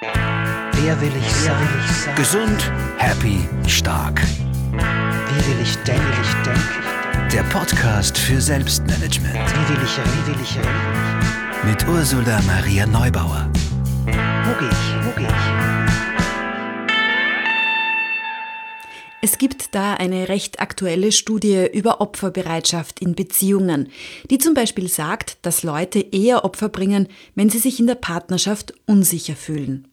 Wer will ich sein? Will ich sein? Gesund, happy, stark. Wie will ich denken? Will ich denken? Der Podcast für Selbstmanagement. Wie will ich? Wie will ich reden? Mit Ursula Maria Neubauer. Wo gehe ich? Wo gehe ich? Es gibt da eine recht aktuelle Studie über Opferbereitschaft in Beziehungen, die zum Beispiel sagt, dass Leute eher Opfer bringen, wenn sie sich in der Partnerschaft unsicher fühlen.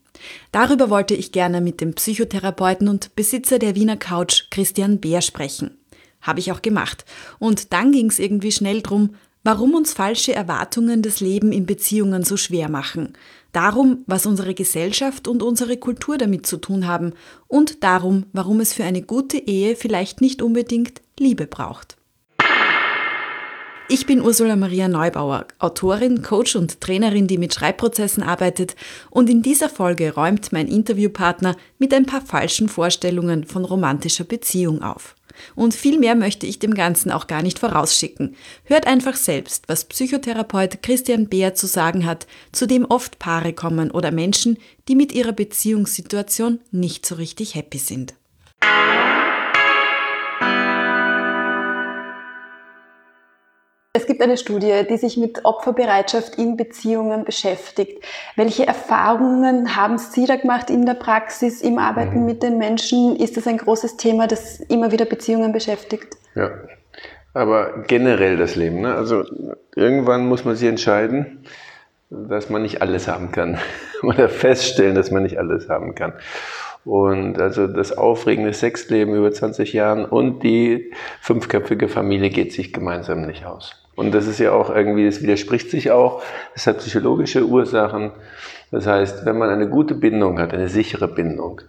Darüber wollte ich gerne mit dem Psychotherapeuten und Besitzer der Wiener Couch Christian Bär sprechen. Habe ich auch gemacht. Und dann ging es irgendwie schnell drum, warum uns falsche Erwartungen das Leben in Beziehungen so schwer machen. Darum, was unsere Gesellschaft und unsere Kultur damit zu tun haben und darum, warum es für eine gute Ehe vielleicht nicht unbedingt Liebe braucht. Ich bin Ursula Maria Neubauer, Autorin, Coach und Trainerin, die mit Schreibprozessen arbeitet und in dieser Folge räumt mein Interviewpartner mit ein paar falschen Vorstellungen von romantischer Beziehung auf. Und viel mehr möchte ich dem Ganzen auch gar nicht vorausschicken. Hört einfach selbst, was Psychotherapeut Christian Beer zu sagen hat, zu dem oft Paare kommen oder Menschen, die mit ihrer Beziehungssituation nicht so richtig happy sind. Es gibt eine Studie, die sich mit Opferbereitschaft in Beziehungen beschäftigt. Welche Erfahrungen haben Sie da gemacht in der Praxis, im Arbeiten mhm. mit den Menschen? Ist das ein großes Thema, das immer wieder Beziehungen beschäftigt? Ja, aber generell das Leben. Ne? Also irgendwann muss man sich entscheiden, dass man nicht alles haben kann. Oder feststellen, dass man nicht alles haben kann. Und also das aufregende Sexleben über 20 Jahren und die fünfköpfige Familie geht sich gemeinsam nicht aus. Und das ist ja auch irgendwie, das widerspricht sich auch. Das hat psychologische Ursachen. Das heißt, wenn man eine gute Bindung hat, eine sichere Bindung,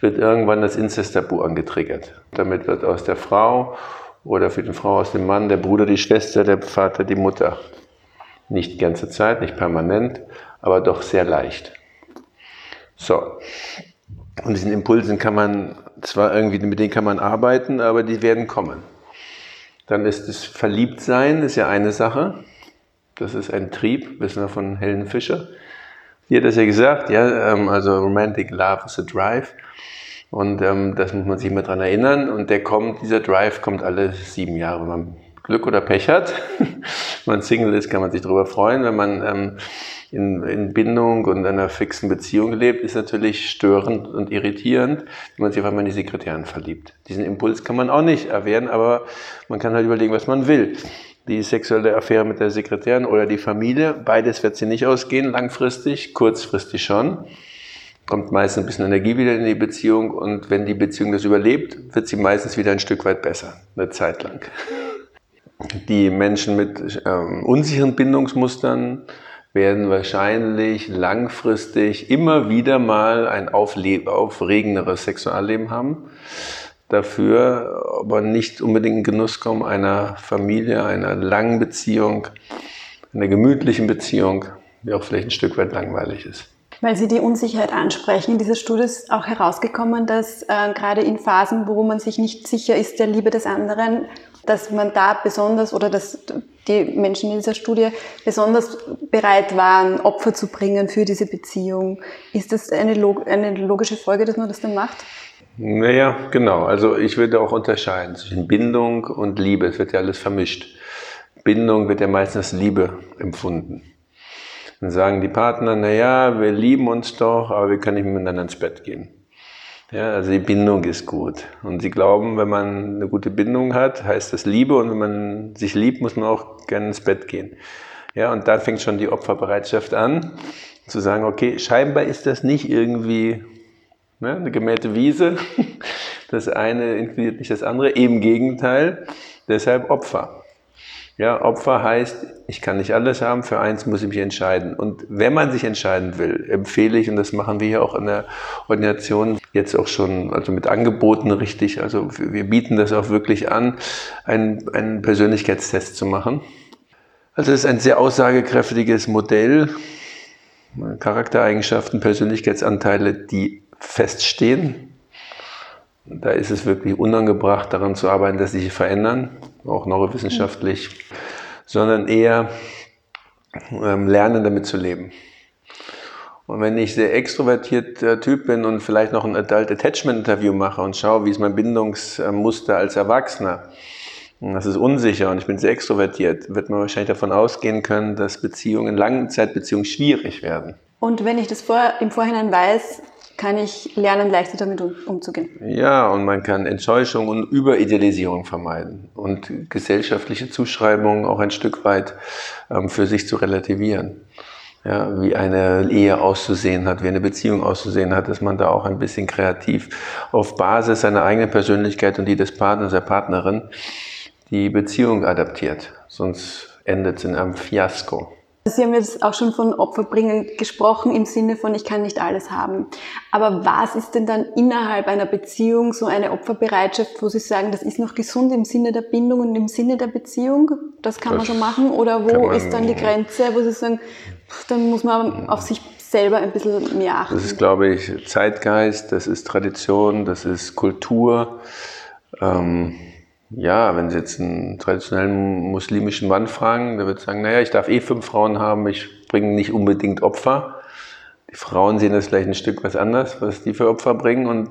wird irgendwann das Inzesttabu angetriggert. Damit wird aus der Frau oder für die Frau aus dem Mann der Bruder, die Schwester, der Vater, die Mutter. Nicht die ganze Zeit, nicht permanent, aber doch sehr leicht. So. Und diesen Impulsen kann man zwar irgendwie, mit denen kann man arbeiten, aber die werden kommen. Dann ist es Verliebtsein, ist ja eine Sache. Das ist ein Trieb, wissen wir von Helen Fischer. Die hat das ja gesagt, ja, ähm, also Romantic Love is a Drive. Und ähm, das muss man sich mal dran erinnern. Und der kommt, dieser Drive kommt alle sieben Jahre, man Glück oder Pech hat. wenn man Single ist, kann man sich darüber freuen. Wenn man ähm, in, in Bindung und einer fixen Beziehung lebt, ist natürlich störend und irritierend, wenn man sich auf einmal in die Sekretärin verliebt. Diesen Impuls kann man auch nicht erwehren, aber man kann halt überlegen, was man will. Die sexuelle Affäre mit der Sekretärin oder die Familie, beides wird sie nicht ausgehen, langfristig, kurzfristig schon. Kommt meistens ein bisschen Energie wieder in die Beziehung und wenn die Beziehung das überlebt, wird sie meistens wieder ein Stück weit besser, eine Zeit lang. Die Menschen mit ähm, unsicheren Bindungsmustern, werden wahrscheinlich langfristig immer wieder mal ein aufregenderes Sexualleben haben. Dafür aber nicht unbedingt in Genuss kommen einer Familie, einer langen Beziehung, einer gemütlichen Beziehung, die auch vielleicht ein Stück weit langweilig ist. Weil Sie die Unsicherheit ansprechen. In dieser Studie ist auch herausgekommen, dass äh, gerade in Phasen, wo man sich nicht sicher ist der Liebe des anderen, dass man da besonders oder dass die Menschen in dieser Studie besonders bereit waren, Opfer zu bringen für diese Beziehung. Ist das eine, log eine logische Folge, dass man das dann macht? Naja, genau. Also ich würde auch unterscheiden zwischen Bindung und Liebe. Es wird ja alles vermischt. Bindung wird ja meistens Liebe empfunden. Dann sagen die Partner, naja, wir lieben uns doch, aber wir können nicht miteinander ins Bett gehen. Ja, also die Bindung ist gut. Und sie glauben, wenn man eine gute Bindung hat, heißt das Liebe. Und wenn man sich liebt, muss man auch gerne ins Bett gehen. Ja, und da fängt schon die Opferbereitschaft an, zu sagen, okay, scheinbar ist das nicht irgendwie ne, eine gemähte Wiese. Das eine inkludiert nicht das andere. Im Gegenteil, deshalb Opfer. Ja, Opfer heißt, ich kann nicht alles haben, für eins muss ich mich entscheiden. Und wenn man sich entscheiden will, empfehle ich, und das machen wir hier auch in der Ordination jetzt auch schon, also mit Angeboten richtig, also wir bieten das auch wirklich an, einen, einen Persönlichkeitstest zu machen. Also es ist ein sehr aussagekräftiges Modell, Charaktereigenschaften, Persönlichkeitsanteile, die feststehen, da ist es wirklich unangebracht, daran zu arbeiten, dass sie sich verändern, auch neurowissenschaftlich, sondern eher ähm, lernen, damit zu leben. Und wenn ich sehr extrovertierter Typ bin und vielleicht noch ein Adult Attachment Interview mache und schaue, wie ist mein Bindungsmuster als Erwachsener, das ist unsicher und ich bin sehr extrovertiert, wird man wahrscheinlich davon ausgehen können, dass Beziehungen, Langzeitbeziehungen schwierig werden. Und wenn ich das vor, im Vorhinein weiß, kann ich lernen, leichter damit um, umzugehen. Ja, und man kann Enttäuschung und Überidealisierung vermeiden und gesellschaftliche Zuschreibungen auch ein Stück weit ähm, für sich zu relativieren. Ja, wie eine Ehe auszusehen hat, wie eine Beziehung auszusehen hat, dass man da auch ein bisschen kreativ auf Basis seiner eigenen Persönlichkeit und die des Partners, der Partnerin, die Beziehung adaptiert. Sonst endet es in einem Fiasko. Sie haben jetzt auch schon von Opferbringen gesprochen im Sinne von, ich kann nicht alles haben. Aber was ist denn dann innerhalb einer Beziehung so eine Opferbereitschaft, wo Sie sagen, das ist noch gesund im Sinne der Bindung und im Sinne der Beziehung? Das kann das man schon machen. Oder wo ist dann die Grenze, wo Sie sagen, dann muss man auf sich selber ein bisschen mehr achten? Das ist, glaube ich, Zeitgeist, das ist Tradition, das ist Kultur. Ähm ja, wenn Sie jetzt einen traditionellen muslimischen Mann fragen, der wird sagen, naja, ich darf eh fünf Frauen haben, ich bringe nicht unbedingt Opfer. Die Frauen sehen das vielleicht ein Stück was anders, was die für Opfer bringen. Und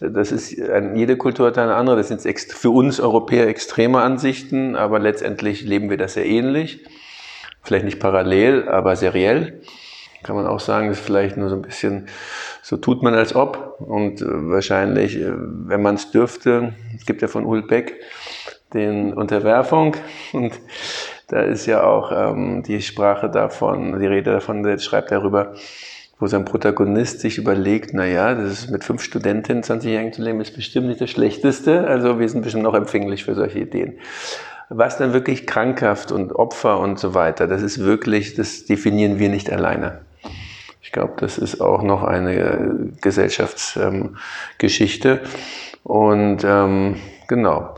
das ist, jede Kultur hat eine andere. Das sind für uns Europäer extreme Ansichten, aber letztendlich leben wir das sehr ähnlich. Vielleicht nicht parallel, aber seriell. Kann man auch sagen, ist vielleicht nur so ein bisschen, so tut man als ob. Und äh, wahrscheinlich, äh, wenn man es dürfte, es gibt ja von Ulbeck den Unterwerfung und da ist ja auch ähm, die Sprache davon, die Rede davon, der schreibt darüber, wo sein Protagonist sich überlegt, na ja, das ist mit fünf Studentinnen 20 Jahren zu leben, ist bestimmt nicht das Schlechteste. Also wir sind bestimmt noch empfänglich für solche Ideen. Was dann wirklich krankhaft und Opfer und so weiter, das ist wirklich, das definieren wir nicht alleine. Ich glaube, das ist auch noch eine äh, Gesellschaftsgeschichte. Und ähm, genau,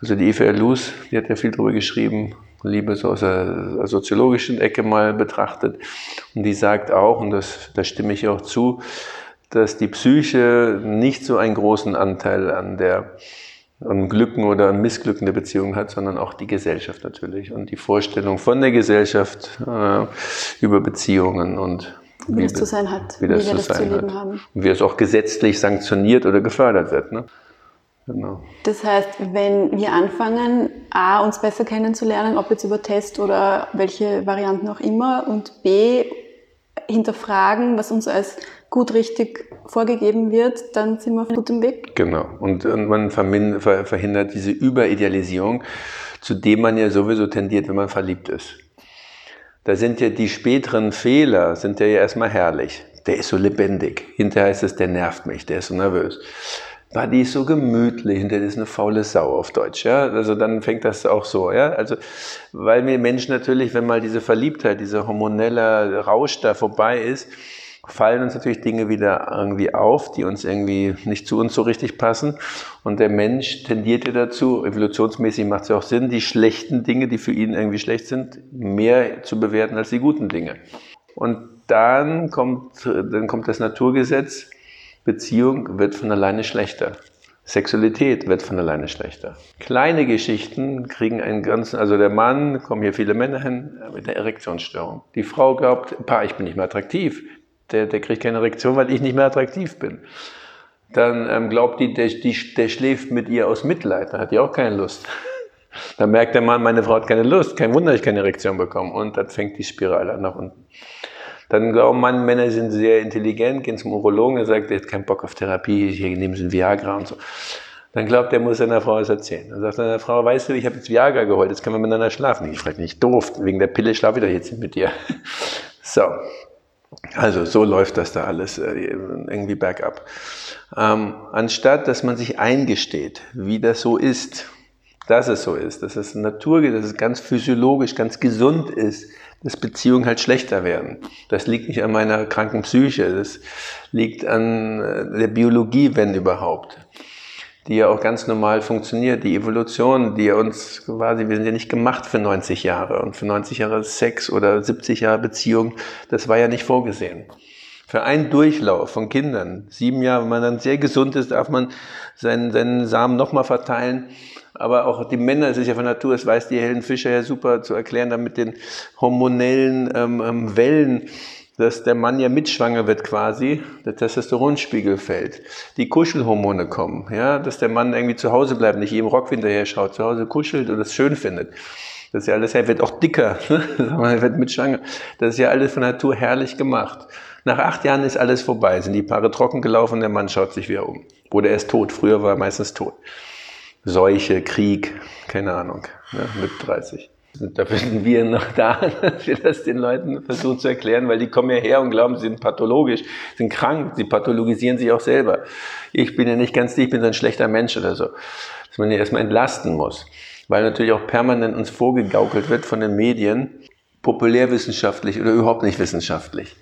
also die Eva Luz, die hat ja viel darüber geschrieben, Liebe so aus der soziologischen Ecke mal betrachtet. Und die sagt auch, und das, da stimme ich auch zu, dass die Psyche nicht so einen großen Anteil an der an Glücken oder an Missglücken der Beziehung hat, sondern auch die Gesellschaft natürlich und die Vorstellung von der Gesellschaft äh, über Beziehungen und wie, das zu sein hat, wie, das wie wir das zu leben hat. haben. Und wie es auch gesetzlich sanktioniert oder gefördert wird. Ne? Genau. Das heißt, wenn wir anfangen, A, uns besser kennenzulernen, ob jetzt über Test oder welche Varianten auch immer, und B, hinterfragen, was uns als gut richtig vorgegeben wird, dann sind wir auf gutem Weg. Genau. Und, und man verhindert diese Überidealisierung, zu dem man ja sowieso tendiert, wenn man verliebt ist. Da sind ja die späteren Fehler, sind ja erstmal herrlich. Der ist so lebendig. Hinterher heißt es, der nervt mich, der ist so nervös war die so gemütlich, hinter ist eine faule Sau auf Deutsch, ja. Also dann fängt das auch so, ja. Also, weil mir Menschen natürlich, wenn mal diese Verliebtheit, dieser hormonelle Rausch da vorbei ist, fallen uns natürlich Dinge wieder irgendwie auf, die uns irgendwie nicht zu uns so richtig passen. Und der Mensch tendiert ja dazu, evolutionsmäßig macht es ja auch Sinn, die schlechten Dinge, die für ihn irgendwie schlecht sind, mehr zu bewerten als die guten Dinge. Und dann kommt, dann kommt das Naturgesetz, Beziehung wird von alleine schlechter. Sexualität wird von alleine schlechter. Kleine Geschichten kriegen einen ganzen, also der Mann, kommen hier viele Männer hin, mit der Erektionsstörung. Die Frau glaubt, Pa, ich bin nicht mehr attraktiv. Der, der kriegt keine Erektion, weil ich nicht mehr attraktiv bin. Dann ähm, glaubt die der, die, der schläft mit ihr aus Mitleid, dann hat die auch keine Lust. Dann merkt der Mann, meine Frau hat keine Lust, kein Wunder, ich keine Erektion bekomme. Und dann fängt die Spirale an nach unten. Dann glauben man, Männer sind sehr intelligent, gehen zum Urologen, der sagt, er hat keinen Bock auf Therapie, hier nehmen sie ein Viagra und so. Dann glaubt er, muss seiner Frau es erzählen. Dann sagt seiner Frau, weißt du, ich habe jetzt Viagra geholt, jetzt können wir miteinander schlafen. Ich frage nicht doof, wegen der Pille schlafe ich doch jetzt mit dir. So. Also so läuft das da alles äh, irgendwie bergab. Ähm, anstatt, dass man sich eingesteht, wie das so ist, dass es so ist, dass es Natur, dass es ganz physiologisch, ganz gesund ist, dass Beziehungen halt schlechter werden. Das liegt nicht an meiner kranken Psyche, das liegt an äh, der Biologie, wenn überhaupt, die ja auch ganz normal funktioniert. Die Evolution, die uns quasi, wir sind ja nicht gemacht für 90 Jahre und für 90 Jahre Sex oder 70 Jahre Beziehung, das war ja nicht vorgesehen. Für einen Durchlauf von Kindern, sieben Jahre, wenn man dann sehr gesund ist, darf man seinen, seinen Samen nochmal verteilen aber auch die Männer, es ist ja von Natur, das weiß die Helen Fischer ja super zu erklären, dann mit den hormonellen ähm, ähm, Wellen. Dass der Mann ja mitschwanger wird quasi, der Testosteronspiegel fällt, die Kuschelhormone kommen, ja, dass der Mann irgendwie zu Hause bleibt, nicht jedem Rock hinterher schaut, zu Hause kuschelt und das schön findet. Das ist ja alles, er wird auch dicker, er wird mitschwanger. Das ist ja alles von Natur herrlich gemacht. Nach acht Jahren ist alles vorbei, sind die Paare trocken gelaufen, der Mann schaut sich wieder um. Oder er ist tot, früher war er meistens tot. Seuche, Krieg, keine Ahnung, ne, mit 30. Da sind wir noch da, dass wir das den Leuten versuchen zu erklären, weil die kommen ja her und glauben, sie sind pathologisch, sind krank, sie pathologisieren sich auch selber. Ich bin ja nicht ganz die, ich bin so ein schlechter Mensch oder so. Dass man ja erstmal entlasten muss. Weil natürlich auch permanent uns vorgegaukelt wird von den Medien, populärwissenschaftlich oder überhaupt nicht wissenschaftlich.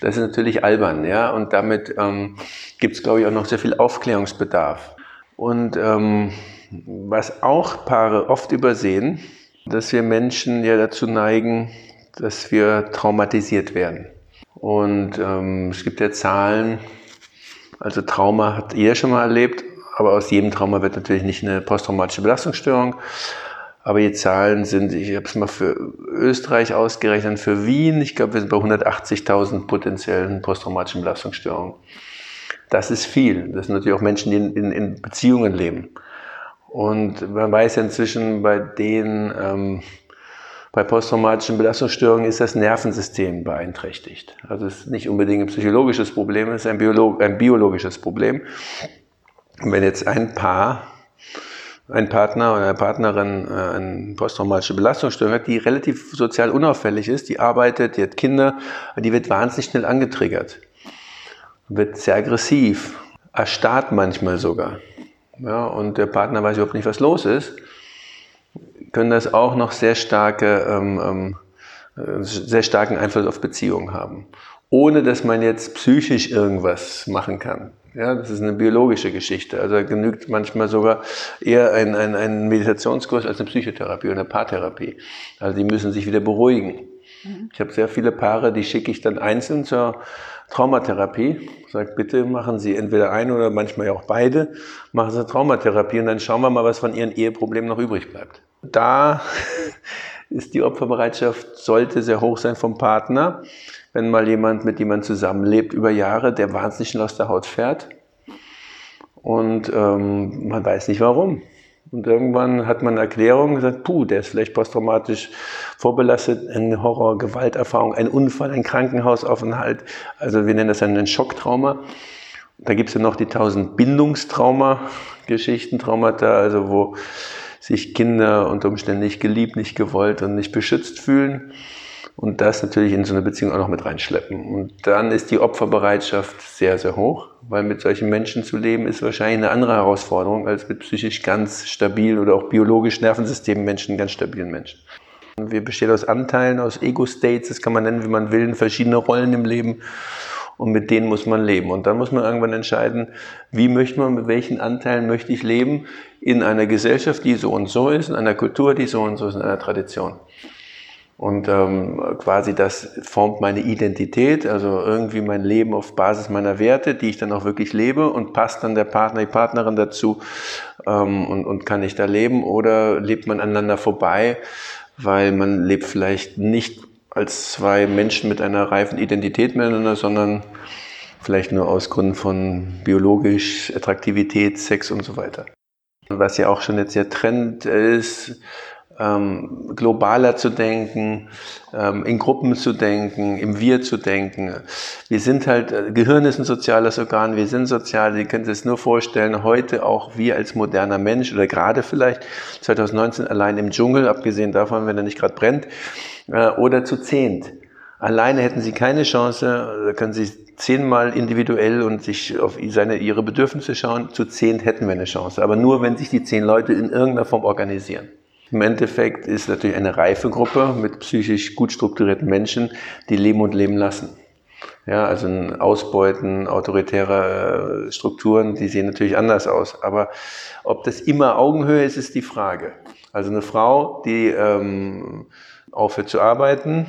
Das ist natürlich albern, ja, und damit ähm, gibt es, glaube ich, auch noch sehr viel Aufklärungsbedarf. Und ähm, was auch Paare oft übersehen, dass wir Menschen ja dazu neigen, dass wir traumatisiert werden. Und ähm, es gibt ja Zahlen, also Trauma hat jeder schon mal erlebt, aber aus jedem Trauma wird natürlich nicht eine posttraumatische Belastungsstörung. Aber die Zahlen sind, ich habe es mal für Österreich ausgerechnet, für Wien, ich glaube, wir sind bei 180.000 potenziellen posttraumatischen Belastungsstörungen. Das ist viel. Das sind natürlich auch Menschen, die in, in, in Beziehungen leben. Und man weiß ja inzwischen, bei den, ähm, bei posttraumatischen Belastungsstörungen ist das Nervensystem beeinträchtigt. Also es ist nicht unbedingt ein psychologisches Problem, es ist ein, Biolo ein biologisches Problem. Und wenn jetzt ein Paar, ein Partner oder eine Partnerin äh, eine posttraumatische Belastungsstörung hat, die relativ sozial unauffällig ist, die arbeitet, die hat Kinder, die wird wahnsinnig schnell angetriggert, wird sehr aggressiv, erstarrt manchmal sogar ja, und der Partner weiß überhaupt nicht, was los ist, können das auch noch sehr starke, ähm, ähm, äh, sehr starken Einfluss auf Beziehungen haben, ohne dass man jetzt psychisch irgendwas machen kann. Ja, das ist eine biologische Geschichte. Also genügt manchmal sogar eher ein, ein, ein Meditationskurs als eine Psychotherapie oder eine Paartherapie. Also die müssen sich wieder beruhigen. Mhm. Ich habe sehr viele Paare, die schicke ich dann einzeln zur Traumatherapie. Sagt, bitte machen Sie entweder eine oder manchmal ja auch beide, machen Sie Traumatherapie und dann schauen wir mal, was von Ihren Eheproblemen noch übrig bleibt. Da ist die Opferbereitschaft, sollte sehr hoch sein vom Partner. Wenn mal jemand, mit dem man zusammenlebt über Jahre, der wahnsinnig schnell aus der Haut fährt und ähm, man weiß nicht warum. Und irgendwann hat man eine Erklärung gesagt, puh, der ist vielleicht posttraumatisch vorbelastet, eine Horror, Gewalterfahrung, ein Unfall, ein Krankenhausaufenthalt. Also wir nennen das ein Schocktrauma. Da gibt es ja noch die tausend Bindungstrauma-Geschichten, Traumata, also wo sich Kinder unter Umständen nicht geliebt, nicht gewollt und nicht beschützt fühlen und das natürlich in so eine Beziehung auch noch mit reinschleppen. Und dann ist die Opferbereitschaft sehr, sehr hoch, weil mit solchen Menschen zu leben ist wahrscheinlich eine andere Herausforderung als mit psychisch ganz stabilen oder auch biologisch Nervensystem Menschen, ganz stabilen Menschen. Wir bestehen aus Anteilen, aus Ego-States, das kann man nennen, wie man will, verschiedene Rollen im Leben und mit denen muss man leben. Und dann muss man irgendwann entscheiden, wie möchte man, mit welchen Anteilen möchte ich leben in einer Gesellschaft, die so und so ist, in einer Kultur, die so und so ist, in einer Tradition. Und ähm, quasi das formt meine Identität, also irgendwie mein Leben auf Basis meiner Werte, die ich dann auch wirklich lebe und passt dann der Partner, die Partnerin dazu ähm, und, und kann ich da leben oder lebt man aneinander vorbei, weil man lebt vielleicht nicht als zwei Menschen mit einer reifen Identität miteinander, sondern vielleicht nur aus Gründen von biologisch Attraktivität, Sex und so weiter. Was ja auch schon jetzt der Trend ist, ähm, globaler zu denken, ähm, in Gruppen zu denken, im Wir zu denken. Wir sind halt, äh, Gehirn ist ein soziales Organ, wir sind sozial, Sie können sich das nur vorstellen, heute auch wir als moderner Mensch oder gerade vielleicht 2019 allein im Dschungel, abgesehen davon, wenn er nicht gerade brennt, äh, oder zu zehnt. Alleine hätten Sie keine Chance, da können Sie zehnmal individuell und sich auf seine, ihre Bedürfnisse schauen, zu zehnt hätten wir eine Chance. Aber nur, wenn sich die zehn Leute in irgendeiner Form organisieren. Im Endeffekt ist natürlich eine reife Gruppe mit psychisch gut strukturierten Menschen, die leben und leben lassen. Ja, also ein Ausbeuten autoritärer äh, Strukturen, die sehen natürlich anders aus. Aber ob das immer Augenhöhe ist, ist die Frage. Also eine Frau, die ähm, aufhört zu arbeiten,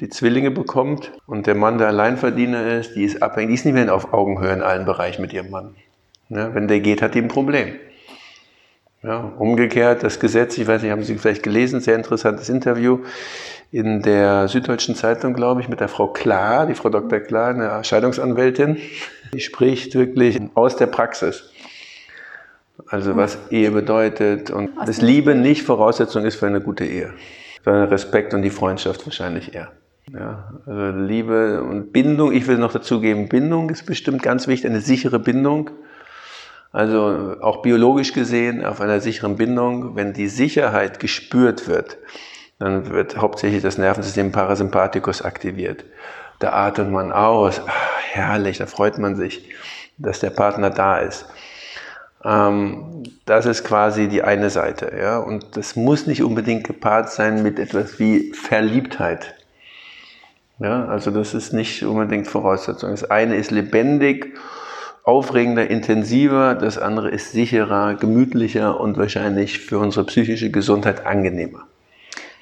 die Zwillinge bekommt und der Mann, der Alleinverdiener ist, die ist abhängig, die ist nicht mehr auf Augenhöhe in allen Bereichen mit ihrem Mann. Ja, wenn der geht, hat die ein Problem. Ja, umgekehrt, das Gesetz, ich weiß nicht, haben Sie vielleicht gelesen, sehr interessantes Interview in der Süddeutschen Zeitung, glaube ich, mit der Frau Klar, die Frau Dr. Klar, eine Scheidungsanwältin. Die spricht wirklich aus der Praxis. Also was Ehe bedeutet und dass Liebe nicht Voraussetzung ist für eine gute Ehe, sondern Respekt und die Freundschaft wahrscheinlich eher. Ja, also Liebe und Bindung, ich will noch dazugeben, Bindung ist bestimmt ganz wichtig, eine sichere Bindung. Also auch biologisch gesehen auf einer sicheren Bindung, wenn die Sicherheit gespürt wird, dann wird hauptsächlich das Nervensystem Parasympathikus aktiviert. Da atmet man aus, Ach, herrlich, da freut man sich, dass der Partner da ist. Ähm, das ist quasi die eine Seite. Ja? Und das muss nicht unbedingt gepaart sein mit etwas wie Verliebtheit. Ja? Also das ist nicht unbedingt Voraussetzung. Das eine ist lebendig, aufregender, intensiver, das andere ist sicherer, gemütlicher und wahrscheinlich für unsere psychische Gesundheit angenehmer.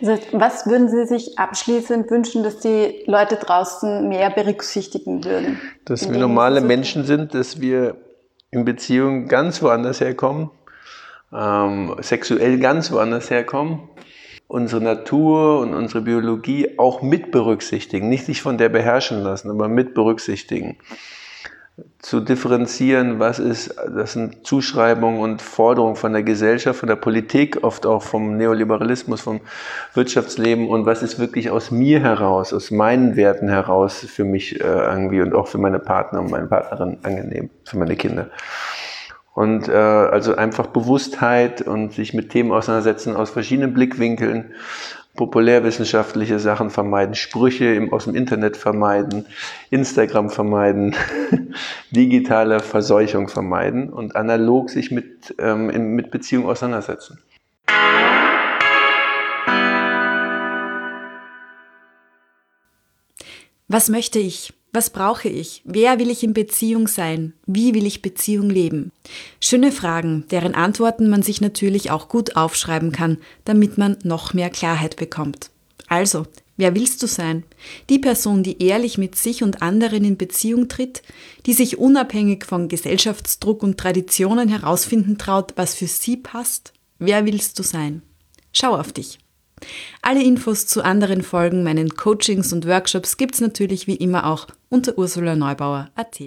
Also was würden Sie sich abschließend wünschen, dass die Leute draußen mehr berücksichtigen würden? Dass wir normale Menschen sind, dass wir in Beziehungen ganz woanders herkommen, ähm, sexuell ganz woanders herkommen, unsere Natur und unsere Biologie auch mit berücksichtigen, nicht sich von der beherrschen lassen, aber mit berücksichtigen zu differenzieren, was ist, das sind Zuschreibungen und Forderungen von der Gesellschaft, von der Politik, oft auch vom Neoliberalismus, vom Wirtschaftsleben und was ist wirklich aus mir heraus, aus meinen Werten heraus für mich äh, irgendwie und auch für meine Partner und meine Partnerin angenehm, für meine Kinder. Und äh, also einfach Bewusstheit und sich mit Themen auseinandersetzen aus verschiedenen Blickwinkeln populärwissenschaftliche Sachen vermeiden, Sprüche aus dem Internet vermeiden, Instagram vermeiden, digitale Verseuchung vermeiden und analog sich mit, ähm, in, mit Beziehungen auseinandersetzen. Was möchte ich? Was brauche ich? Wer will ich in Beziehung sein? Wie will ich Beziehung leben? Schöne Fragen, deren Antworten man sich natürlich auch gut aufschreiben kann, damit man noch mehr Klarheit bekommt. Also, wer willst du sein? Die Person, die ehrlich mit sich und anderen in Beziehung tritt, die sich unabhängig von Gesellschaftsdruck und Traditionen herausfinden traut, was für sie passt? Wer willst du sein? Schau auf dich. Alle Infos zu anderen Folgen, meinen Coachings und Workshops gibt's natürlich wie immer auch unter ursulaneubauer.at.